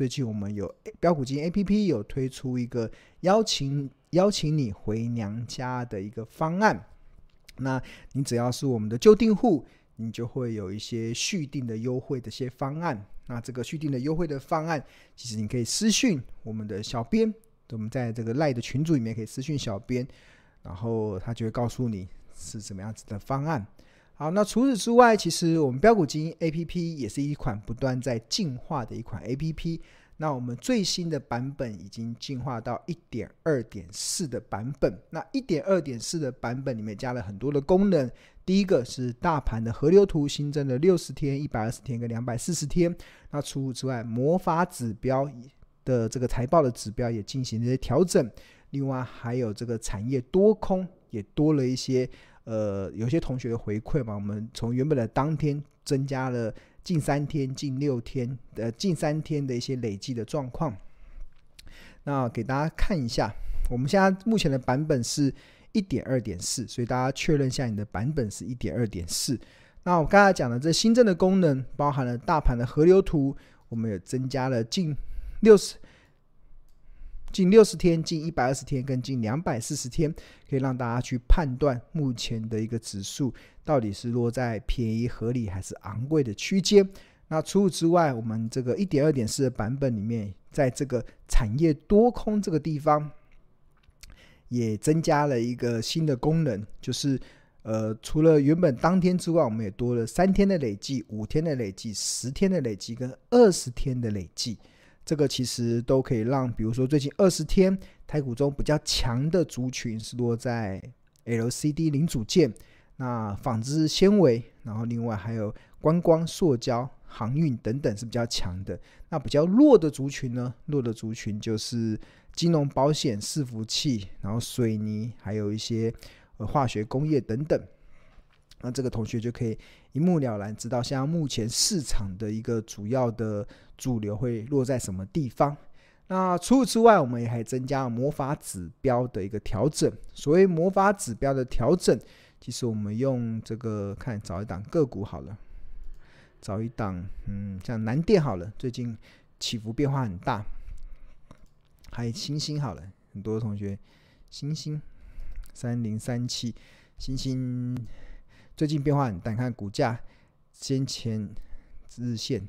最近我们有标股金 APP 有推出一个邀请邀请你回娘家的一个方案。那你只要是我们的旧订户，你就会有一些续订的优惠的一些方案。那这个续订的优惠的方案，其实你可以私讯我们的小编，我们在这个赖的群组里面可以私讯小编，然后他就会告诉你是什么样子的方案。好，那除此之外，其实我们标股基金 APP 也是一款不断在进化的一款 APP。那我们最新的版本已经进化到一点二点四的版本。那一点二点四的版本里面加了很多的功能。第一个是大盘的河流图新增了六十天、一百二十天跟两百四十天。那除此之外，魔法指标的这个财报的指标也进行了一些调整。另外还有这个产业多空也多了一些。呃，有些同学的回馈嘛，我们从原本的当天增加了。近三天、近六天呃近三天的一些累计的状况，那给大家看一下。我们现在目前的版本是一点二点四，所以大家确认一下你的版本是一点二点四。那我刚才讲的这新增的功能，包含了大盘的河流图，我们也增加了近六十。近六十天、近一百二十天跟近两百四十天，可以让大家去判断目前的一个指数到底是落在便宜、合理还是昂贵的区间。那除此之外，我们这个一点二点四的版本里面，在这个产业多空这个地方，也增加了一个新的功能，就是呃，除了原本当天之外，我们也多了三天的累计、五天的累计、十天的累计跟二十天的累计。这个其实都可以让，比如说最近二十天台股中比较强的族群是落在 LCD 零组件、那纺织纤维，然后另外还有观光、塑胶、航运等等是比较强的。那比较弱的族群呢？弱的族群就是金融、保险、伺服器，然后水泥，还有一些化学工业等等。那这个同学就可以一目了然，知道现在目前市场的一个主要的主流会落在什么地方。那除此之外，我们也还增加了魔法指标的一个调整。所谓魔法指标的调整，其实我们用这个看找一档个股好了，找一档嗯，像南电好了，最近起伏变化很大。还有星星好了，很多同学星星三零三七星星。最近变化很大，看股价先前日线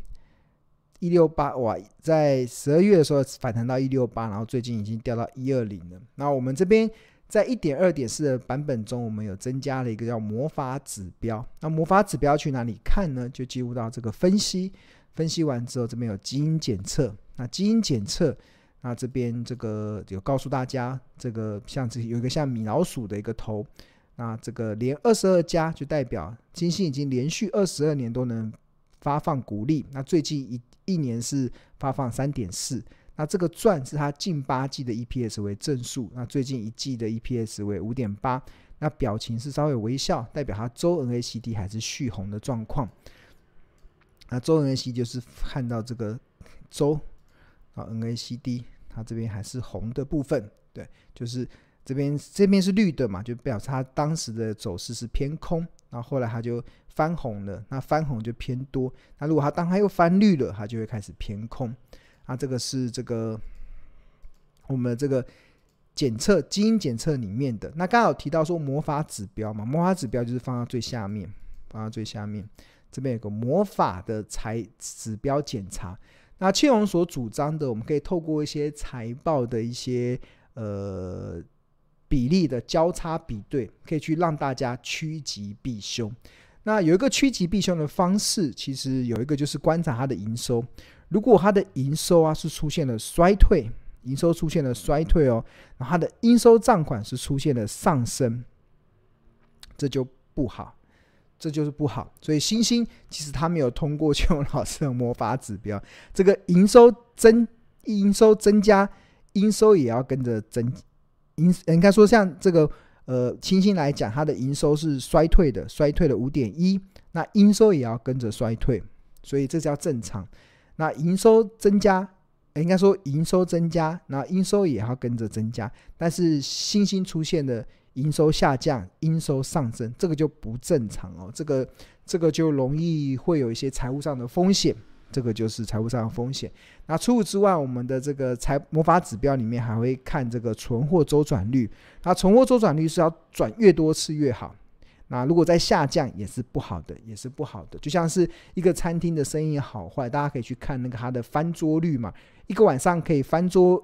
一六八哇，在十二月的时候反弹到一六八，然后最近已经掉到一二零了。那我们这边在一点二点四的版本中，我们有增加了一个叫魔法指标。那魔法指标去哪里看呢？就进入到这个分析，分析完之后，这边有基因检测。那基因检测，那这边这个有告诉大家，这个像这有一个像米老鼠的一个头。那这个连二十二家就代表金星已经连续二十二年都能发放股利。那最近一一年是发放三点四。那这个赚是它近八季的 EPS 为正数。那最近一季的 EPS 为五点八。那表情是稍微微笑，代表它周 NACD 还是续红的状况。那周 NACD 就是看到这个周啊 NACD 它这边还是红的部分，对，就是。这边这边是绿的嘛，就表示它当时的走势是偏空，然后后来它就翻红了，那翻红就偏多。那如果它当它又翻绿了，它就会开始偏空。啊，这个是这个我们这个检测基因检测里面的。那刚好提到说魔法指标嘛，魔法指标就是放到最下面，放到最下面。这边有个魔法的财指标检查。那庆荣所主张的，我们可以透过一些财报的一些呃。比例的交叉比对，可以去让大家趋吉避凶。那有一个趋吉避凶的方式，其实有一个就是观察它的营收。如果它的营收啊是出现了衰退，营收出现了衰退哦，然后它的应收账款是出现了上升，这就不好，这就是不好。所以星星其实它没有通过邱老师的魔法指标，这个营收增，营收增加，应收也要跟着增。营应该说，像这个呃，清新来讲，它的营收是衰退的，衰退了五点一，那应收也要跟着衰退，所以这叫正常。那营收增加，应该说营收增加，那应收也要跟着增加，但是新兴出现的营收下降，应收上升，这个就不正常哦，这个这个就容易会有一些财务上的风险，这个就是财务上的风险。那除此之外，我们的这个财魔法指标里面还会看这个存货周转率。那存货周转率是要转越多次越好。那如果在下降也是不好的，也是不好的。就像是一个餐厅的生意好坏，大家可以去看那个它的翻桌率嘛。一个晚上可以翻桌，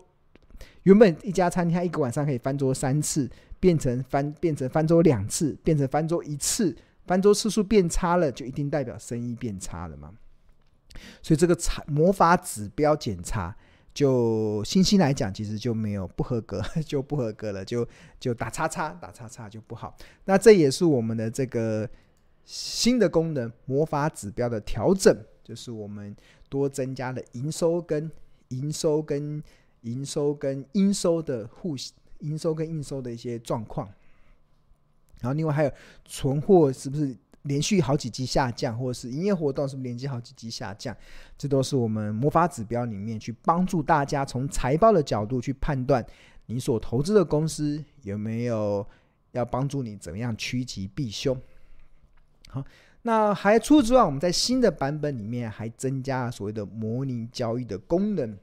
原本一家餐厅它一个晚上可以翻桌三次，变成翻变成翻桌两次，变成翻桌一次，翻桌次数变差了，就一定代表生意变差了嘛。所以这个查魔法指标检查。就星星来讲，其实就没有不合格，就不合格了，就就打叉叉，打叉叉就不好。那这也是我们的这个新的功能——魔法指标的调整，就是我们多增加了营收跟营收跟营收跟应收的互营收跟应收的一些状况。然后另外还有存货是不是？连续好几季下降，或者是营业活动是不是连续好几季下降？这都是我们魔法指标里面去帮助大家从财报的角度去判断你所投资的公司有没有要帮助你怎么样趋吉避凶。好，那还除此之外，我们在新的版本里面还增加了所谓的模拟交易的功能。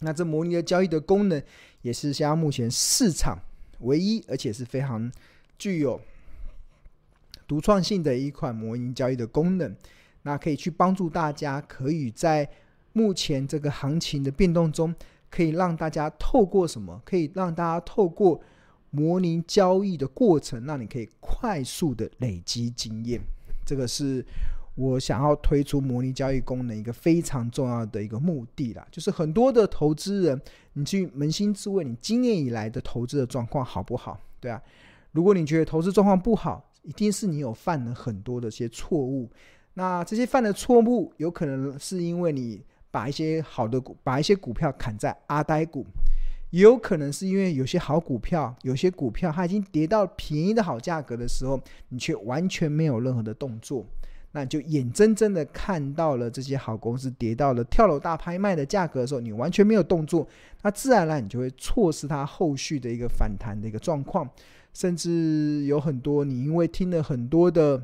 那这模拟的交易的功能也是现在目前市场唯一，而且是非常具有。独创性的一款模拟交易的功能，那可以去帮助大家，可以在目前这个行情的变动中，可以让大家透过什么？可以让大家透过模拟交易的过程，让你可以快速的累积经验。这个是我想要推出模拟交易功能一个非常重要的一个目的啦。就是很多的投资人，你去扪心自问，你今年以来的投资的状况好不好？对啊，如果你觉得投资状况不好，一定是你有犯了很多的一些错误，那这些犯的错误有可能是因为你把一些好的股，把一些股票砍在阿呆股，也有可能是因为有些好股票，有些股票它已经跌到便宜的好价格的时候，你却完全没有任何的动作，那你就眼睁睁的看到了这些好公司跌到了跳楼大拍卖的价格的时候，你完全没有动作，那自然而然你就会错失它后续的一个反弹的一个状况。甚至有很多，你因为听了很多的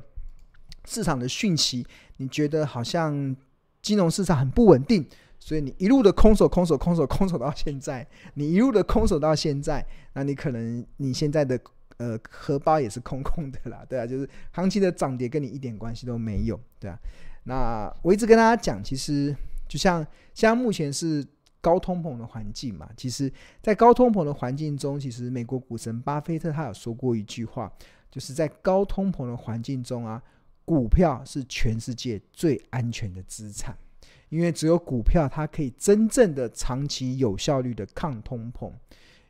市场的讯息，你觉得好像金融市场很不稳定，所以你一路的空手、空手、空手、空手到现在，你一路的空手到现在，那你可能你现在的呃荷包也是空空的啦，对啊，就是行情的涨跌跟你一点关系都没有，对啊。那我一直跟大家讲，其实就像像目前是。高通膨的环境嘛，其实，在高通膨的环境中，其实美国股神巴菲特他有说过一句话，就是在高通膨的环境中啊，股票是全世界最安全的资产，因为只有股票它可以真正的长期有效率的抗通膨，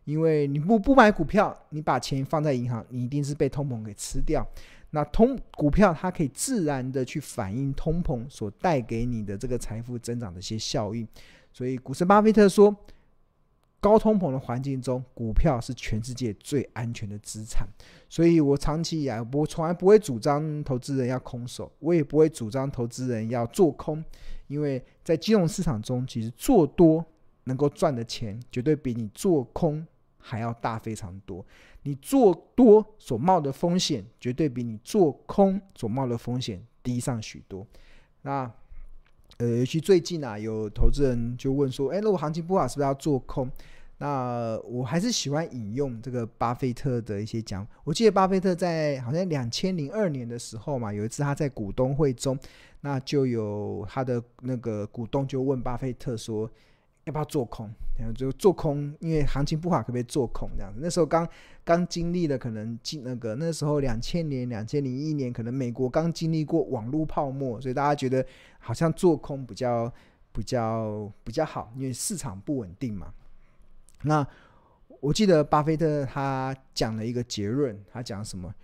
因为你不不买股票，你把钱放在银行，你一定是被通膨给吃掉。那通股票它可以自然的去反映通膨所带给你的这个财富增长的一些效应。所以，股神巴菲特说，高通膨的环境中，股票是全世界最安全的资产。所以我长期以来，我从来不会主张投资人要空手，我也不会主张投资人要做空，因为在金融市场中，其实做多能够赚的钱，绝对比你做空还要大非常多。你做多所冒的风险，绝对比你做空所冒的风险低上许多。那。呃，尤其最近啊，有投资人就问说：“哎，如果行情不好，是不是要做空？”那我还是喜欢引用这个巴菲特的一些讲。我记得巴菲特在好像两千零二年的时候嘛，有一次他在股东会中，那就有他的那个股东就问巴菲特说。要不要做空？然后就做空，因为行情不好，可不可以做空这样子？那时候刚刚经历了可能经那个那时候两千年、两千零一年，可能美国刚经历过网络泡沫，所以大家觉得好像做空比较比较比较好，因为市场不稳定嘛。那我记得巴菲特他讲了一个结论，他讲什么？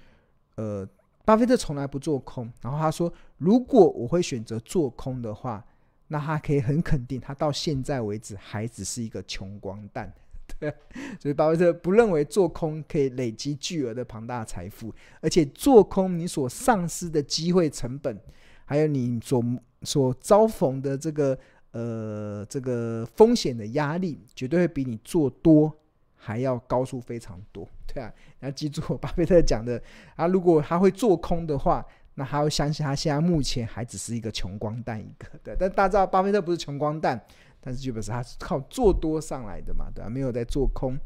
呃，巴菲特从来不做空，然后他说，如果我会选择做空的话。那他可以很肯定，他到现在为止还只是一个穷光蛋，对。所以巴菲特不认为做空可以累积巨额的庞大财富，而且做空你所丧失的机会成本，还有你所所遭逢的这个呃这个风险的压力，绝对会比你做多还要高出非常多，对啊。你要记住巴菲特讲的啊，如果他会做空的话。那他会相信他现在目前还只是一个穷光蛋一个，对。但大家知道巴菲特不是穷光蛋，但是基本上他是靠做多上来的嘛，对吧？没有在做空，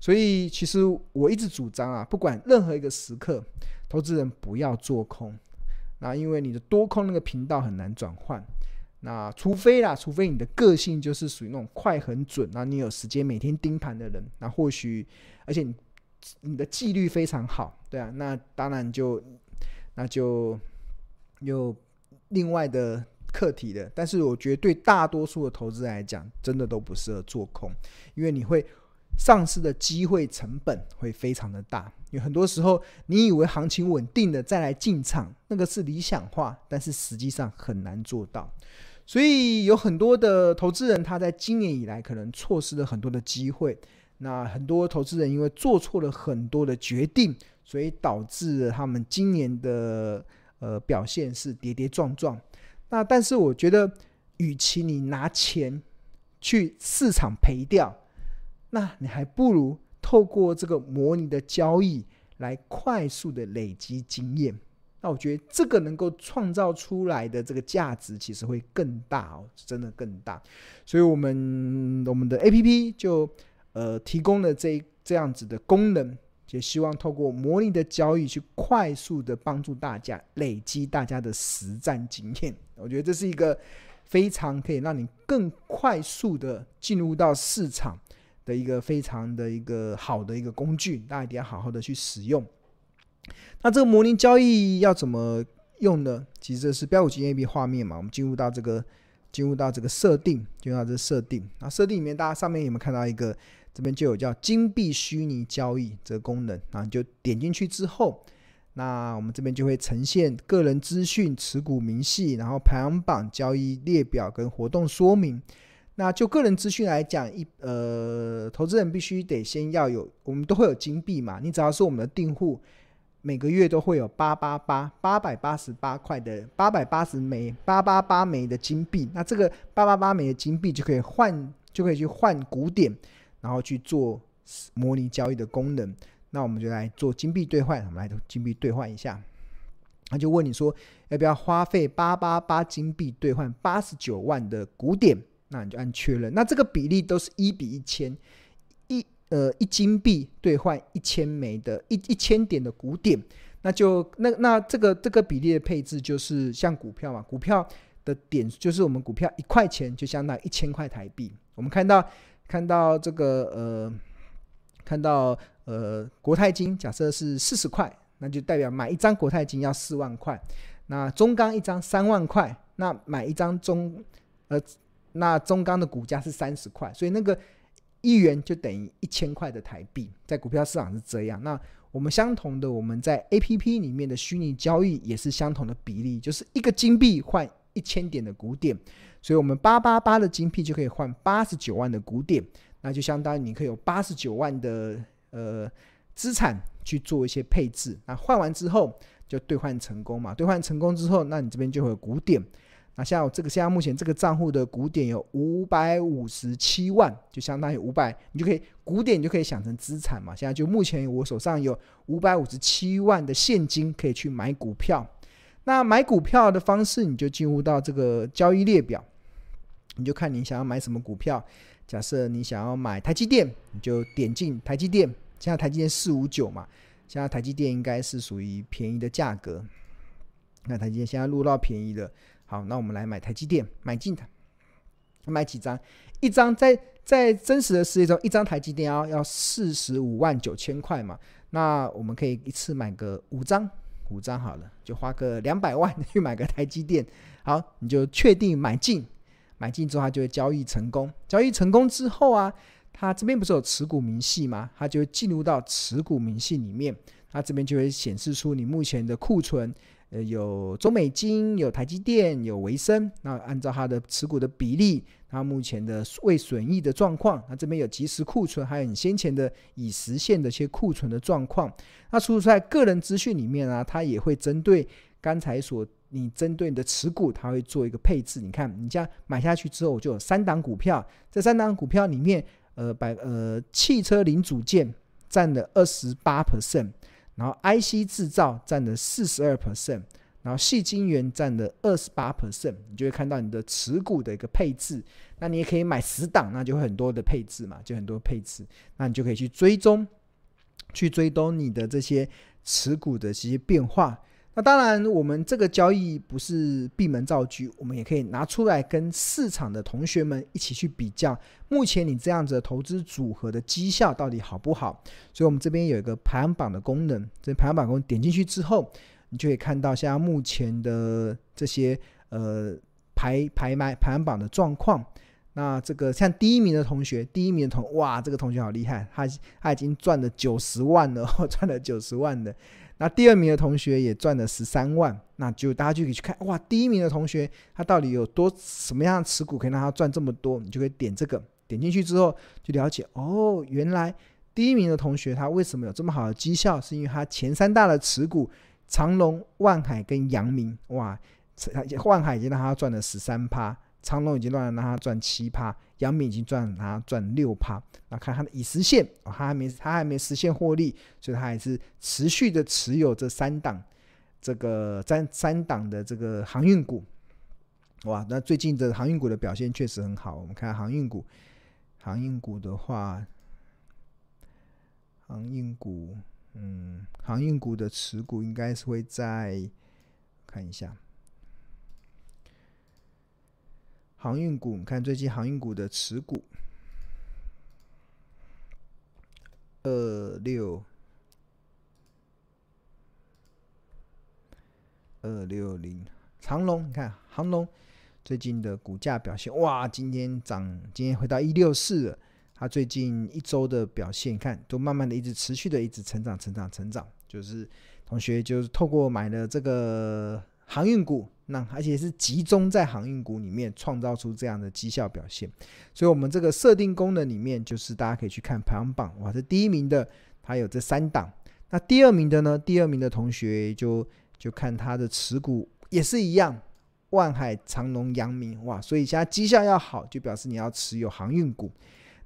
所以其实我一直主张啊，不管任何一个时刻，投资人不要做空，那因为你的多空那个频道很难转换。那除非啦，除非你的个性就是属于那种快很准，那你有时间每天盯盘的人，那或许，而且你你的纪律非常好，对啊，那当然就那就有另外的课题了。但是我觉得对大多数的投资来讲，真的都不适合做空，因为你会丧失的机会成本会非常的大。因为很多时候你以为行情稳定的再来进场，那个是理想化，但是实际上很难做到。所以有很多的投资人，他在今年以来可能错失了很多的机会。那很多投资人因为做错了很多的决定，所以导致了他们今年的呃表现是跌跌撞撞。那但是我觉得，与其你拿钱去市场赔掉，那你还不如透过这个模拟的交易来快速的累积经验。那我觉得这个能够创造出来的这个价值，其实会更大哦，真的更大。所以，我们我们的 APP 就呃提供了这这样子的功能，也希望透过模拟的交易去快速的帮助大家累积大家的实战经验。我觉得这是一个非常可以让你更快速的进入到市场的一个非常的一个好的一个工具，大家一定要好好的去使用。那这个模拟交易要怎么用呢？其实这是标股基金 A P P 画面嘛。我们进入到这个，进入到这个设定，进入到这个设定。那设定里面，大家上面有没有看到一个？这边就有叫金币虚拟交易这个功能。那你就点进去之后，那我们这边就会呈现个人资讯、持股明细，然后排行榜、交易列表跟活动说明。那就个人资讯来讲，一呃，投资人必须得先要有，我们都会有金币嘛。你只要是我们的订户。每个月都会有八八八八百八十八块的八百八十枚八八八枚的金币，那这个八八八枚的金币就可以换，就可以去换古典，然后去做模拟交易的功能。那我们就来做金币兑换，我们来金币兑换一下。他就问你说要不要花费八八八金币兑换八十九万的古典？那你就按确认。那这个比例都是一比一千。一呃，一金币兑换一千枚的一一千点的古典，那就那那这个这个比例的配置就是像股票嘛，股票的点就是我们股票一块钱就相当于一千块台币。我们看到看到这个呃，看到呃国泰金假设是四十块，那就代表买一张国泰金要四万块。那中钢一张三万块，那买一张中呃那中钢的股价是三十块，所以那个。一元就等于一千块的台币，在股票市场是这样。那我们相同的，我们在 APP 里面的虚拟交易也是相同的比例，就是一个金币换一千点的古典，所以我们八八八的金币就可以换八十九万的古典，那就相当于你可以有八十九万的呃资产去做一些配置。那换完之后就兑换成功嘛？兑换成功之后，那你这边就会有古典。那像我这个现在目前这个账户的古典有五百五十七万，就相当于五百，你就可以古典你就可以想成资产嘛。现在就目前我手上有五百五十七万的现金可以去买股票。那买股票的方式，你就进入到这个交易列表，你就看你想要买什么股票。假设你想要买台积电，你就点进台积电。现在台积电四五九嘛，现在台积电应该是属于便宜的价格。那台积电现在录到便宜的。好，那我们来买台积电，买进它，买几张？一张在在真实的世界中，一张台积电要要四十五万九千块嘛？那我们可以一次买个五张，五张好了，就花个两百万去买个台积电。好，你就确定买进，买进之后它就会交易成功。交易成功之后啊，它这边不是有持股明细吗？它就会进入到持股明细里面，它这边就会显示出你目前的库存。呃，有中美金，有台积电，有维生。那按照它的持股的比例，它目前的未损益的状况，那这边有即时库存，还有你先前的已实现的一些库存的状况。那除此之外，个人资讯里面啊，它也会针对刚才所你针对你的持股，它会做一个配置。你看，你这样买下去之后，我就有三档股票，这三档股票里面，呃，百呃汽车零组件占了二十八 percent。然后 IC 制造占了四十二 percent，然后细晶圆占了二十八 percent，你就会看到你的持股的一个配置。那你也可以买十档，那就很多的配置嘛，就很多配置，那你就可以去追踪，去追踪你的这些持股的这些变化。那当然，我们这个交易不是闭门造车，我们也可以拿出来跟市场的同学们一起去比较，目前你这样子的投资组合的绩效到底好不好？所以，我们这边有一个排行榜的功能，这排行榜功能点进去之后，你就可以看到现在目前的这些呃排排买排行榜的状况。那这个像第一名的同学，第一名的同哇，这个同学好厉害，他他已经赚了九十万了，赚了九十万的。那第二名的同学也赚了十三万，那就大家就可以去看哇，第一名的同学他到底有多什么样的持股可以让他赚这么多？你就可以点这个，点进去之后就了解哦，原来第一名的同学他为什么有这么好的绩效？是因为他前三大的持股长隆、万海跟阳明，哇，万海已经让他赚了十三趴。长隆已经乱了，让他赚七趴；阳明已经赚了，他赚六趴。那看他的已实现，他还没，他还没实现获利，所以他还是持续的持有这三档，这个三三档的这个航运股。哇，那最近的航运股的表现确实很好。我们看航运股，航运股的话，航运股，嗯，航运股的持股应该是会在看一下。航运股，你看最近航运股的持股，二六。二六零，长龙，你看航龙最近的股价表现，哇，今天涨，今天回到一六四了。它最近一周的表现，看都慢慢的一直持续的一直成长，成长，成长，就是同学就是透过买了这个航运股。那而且是集中在航运股里面创造出这样的绩效表现，所以，我们这个设定功能里面，就是大家可以去看排行榜，哇，这第一名的他有这三档，那第二名的呢？第二名的同学就就看他的持股也是一样，万海、长荣、阳明，哇，所以现在绩效要好，就表示你要持有航运股。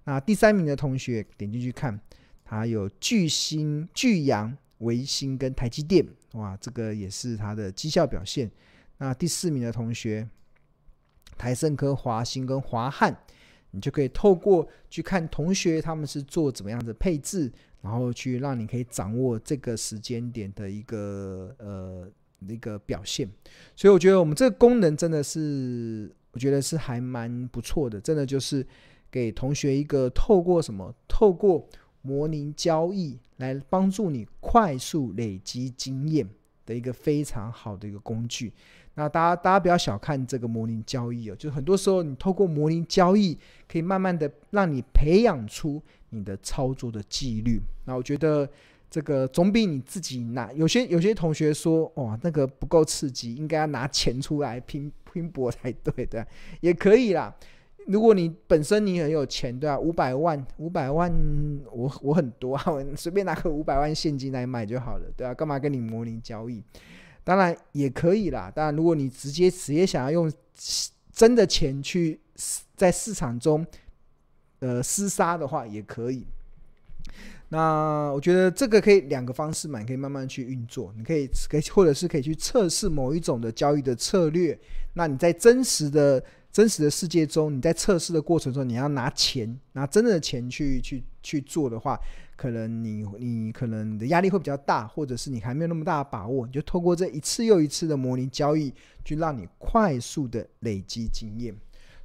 那第三名的同学点进去看，他有巨星、巨阳、维新跟台积电，哇，这个也是他的绩效表现。那第四名的同学，台胜科、华兴跟华汉，你就可以透过去看同学他们是做怎么样的配置，然后去让你可以掌握这个时间点的一个呃一个表现。所以我觉得我们这个功能真的是，我觉得是还蛮不错的，真的就是给同学一个透过什么，透过模拟交易来帮助你快速累积经验的一个非常好的一个工具。那大家，大家不要小看这个模拟交易哦，就很多时候你透过模拟交易，可以慢慢的让你培养出你的操作的纪律。那我觉得这个总比你自己拿。有些有些同学说，哇，那个不够刺激，应该要拿钱出来拼拼搏才对的，也可以啦。如果你本身你很有钱，对啊，五百万，五百万，我我很多啊，我随便拿个五百万现金来买就好了，对啊，干嘛跟你模拟交易？当然也可以啦。当然，如果你直接直接想要用真的钱去在市场中呃厮杀的话，也可以。那我觉得这个可以两个方式嘛，你可以慢慢去运作。你可以可以或者是可以去测试某一种的交易的策略。那你在真实的真实的世界中，你在测试的过程中，你要拿钱拿真的钱去去去做的话。可能你你可能你的压力会比较大，或者是你还没有那么大的把握，你就透过这一次又一次的模拟交易，去让你快速的累积经验。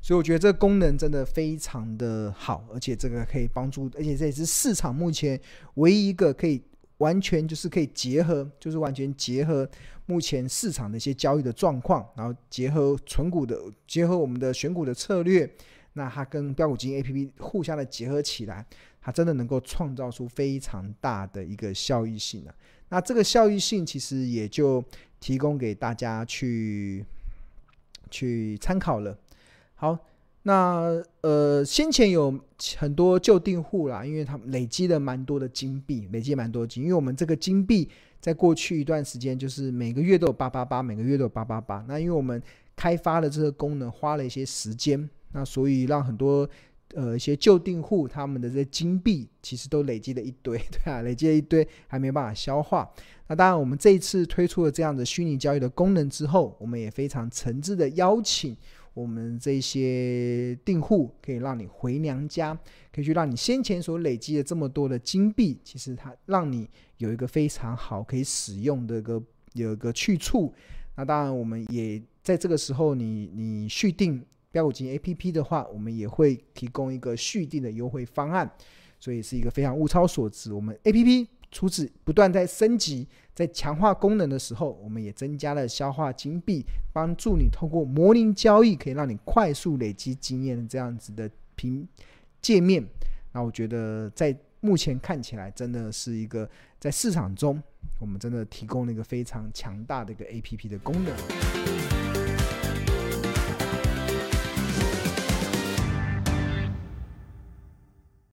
所以我觉得这个功能真的非常的好，而且这个可以帮助，而且这也是市场目前唯一一个可以完全就是可以结合，就是完全结合目前市场的一些交易的状况，然后结合存股的，结合我们的选股的策略，那它跟标股基金 APP 互相的结合起来。它真的能够创造出非常大的一个效益性啊！那这个效益性其实也就提供给大家去去参考了。好，那呃先前有很多旧订户啦，因为他们累积了蛮多的金币，累积蛮多金，因为我们这个金币在过去一段时间就是每个月都有八八八，每个月都有八八八。那因为我们开发了这个功能，花了一些时间，那所以让很多。呃一些旧订户他们的这些金币，其实都累积了一堆，对啊，累积了一堆还没办法消化。那当然，我们这一次推出了这样的虚拟交易的功能之后，我们也非常诚挚的邀请我们这些订户，可以让你回娘家，可以去让你先前所累积的这么多的金币，其实它让你有一个非常好可以使用的一个有一个去处。那当然，我们也在这个时候你，你续订标股金 APP 的话，我们也会提供一个续订的优惠方案，所以是一个非常物超所值。我们 APP。除此不断在升级、在强化功能的时候，我们也增加了消化金币，帮助你通过模拟交易，可以让你快速累积经验的这样子的屏界面。那我觉得在目前看起来，真的是一个在市场中，我们真的提供了一个非常强大的一个 APP 的功能。